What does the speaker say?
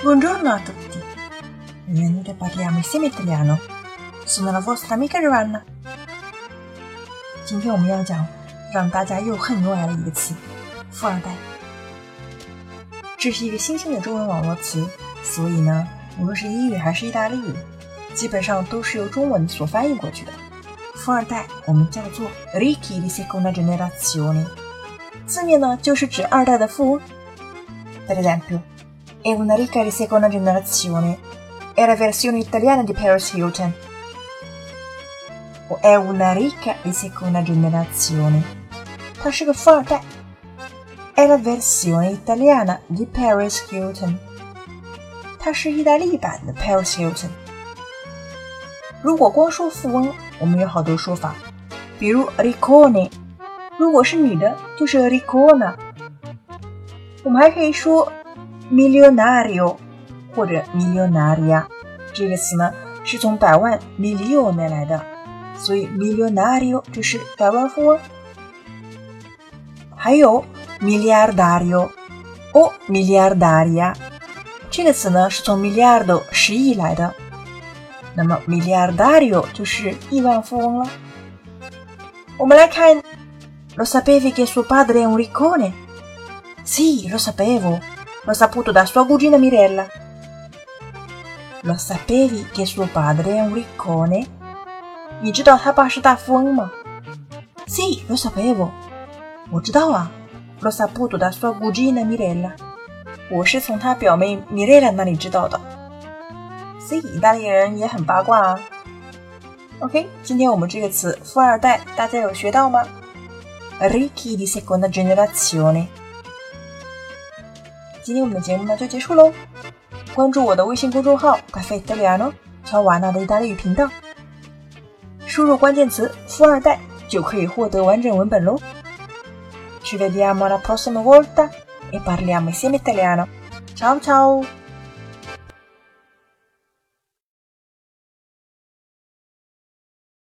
Buongiorno a tutti. Benvenuti a parliamo insieme italiano. Sono la vostra amica Giovanna. 今天我们要讲让大家又恨又爱的一个词——富二代。这是一个新兴的中文网络词，所以呢，无论是英语还是意大利语，基本上都是由中文所翻译过去的。富二代我们叫做 ricchi di seconda generazione，字面呢就是指二代的富翁。Per esempio, è una ricca di seconda generazione, è la versione italiana di Paris Hilton. O è una ricca di seconda generazione，他是个富二代。è la versione italiana di Paris Hilton，它是意大利版的 Paris Hilton。如果光说富翁，我们有好多说法，比如 riccone，如果是女的，就是 riccona。我们还可以说 Millionario 或者 milionaria，这个词呢是从百万 million 来的，所以 millionario 就是百万富翁。还有 miliardario 或 miliardaria，这个词呢是从 miliardo 十亿来的。那么 miliardario 就是亿万富翁了。我们来看，Lo sapevi che suo padre è un riccone? Sì, lo sapevo. L'ho saputo da sua cugina Mirella. Lo sapevi che suo padre è un riccone? 你知道他爸是大富翁吗？Sì, lo sapevo. 我知道啊。L'ho saputo da sua cugina Mirella. 我是从他表妹 Mirella 那里知道的。所以意大利人也很八卦啊。OK，今天我们这个词“富二代”，大家有学到吗？Ricchi di seconda generazione。 今天我们的节目呢就结束喽。关注我的微信公众号“ Caffè Italiano”，乔瓦纳的意大利语频道，输入关键词“富二代”就可以获得完整文本喽。Ci vediamo la prossima volta e parliamo insieme italiano. Ciao ciao!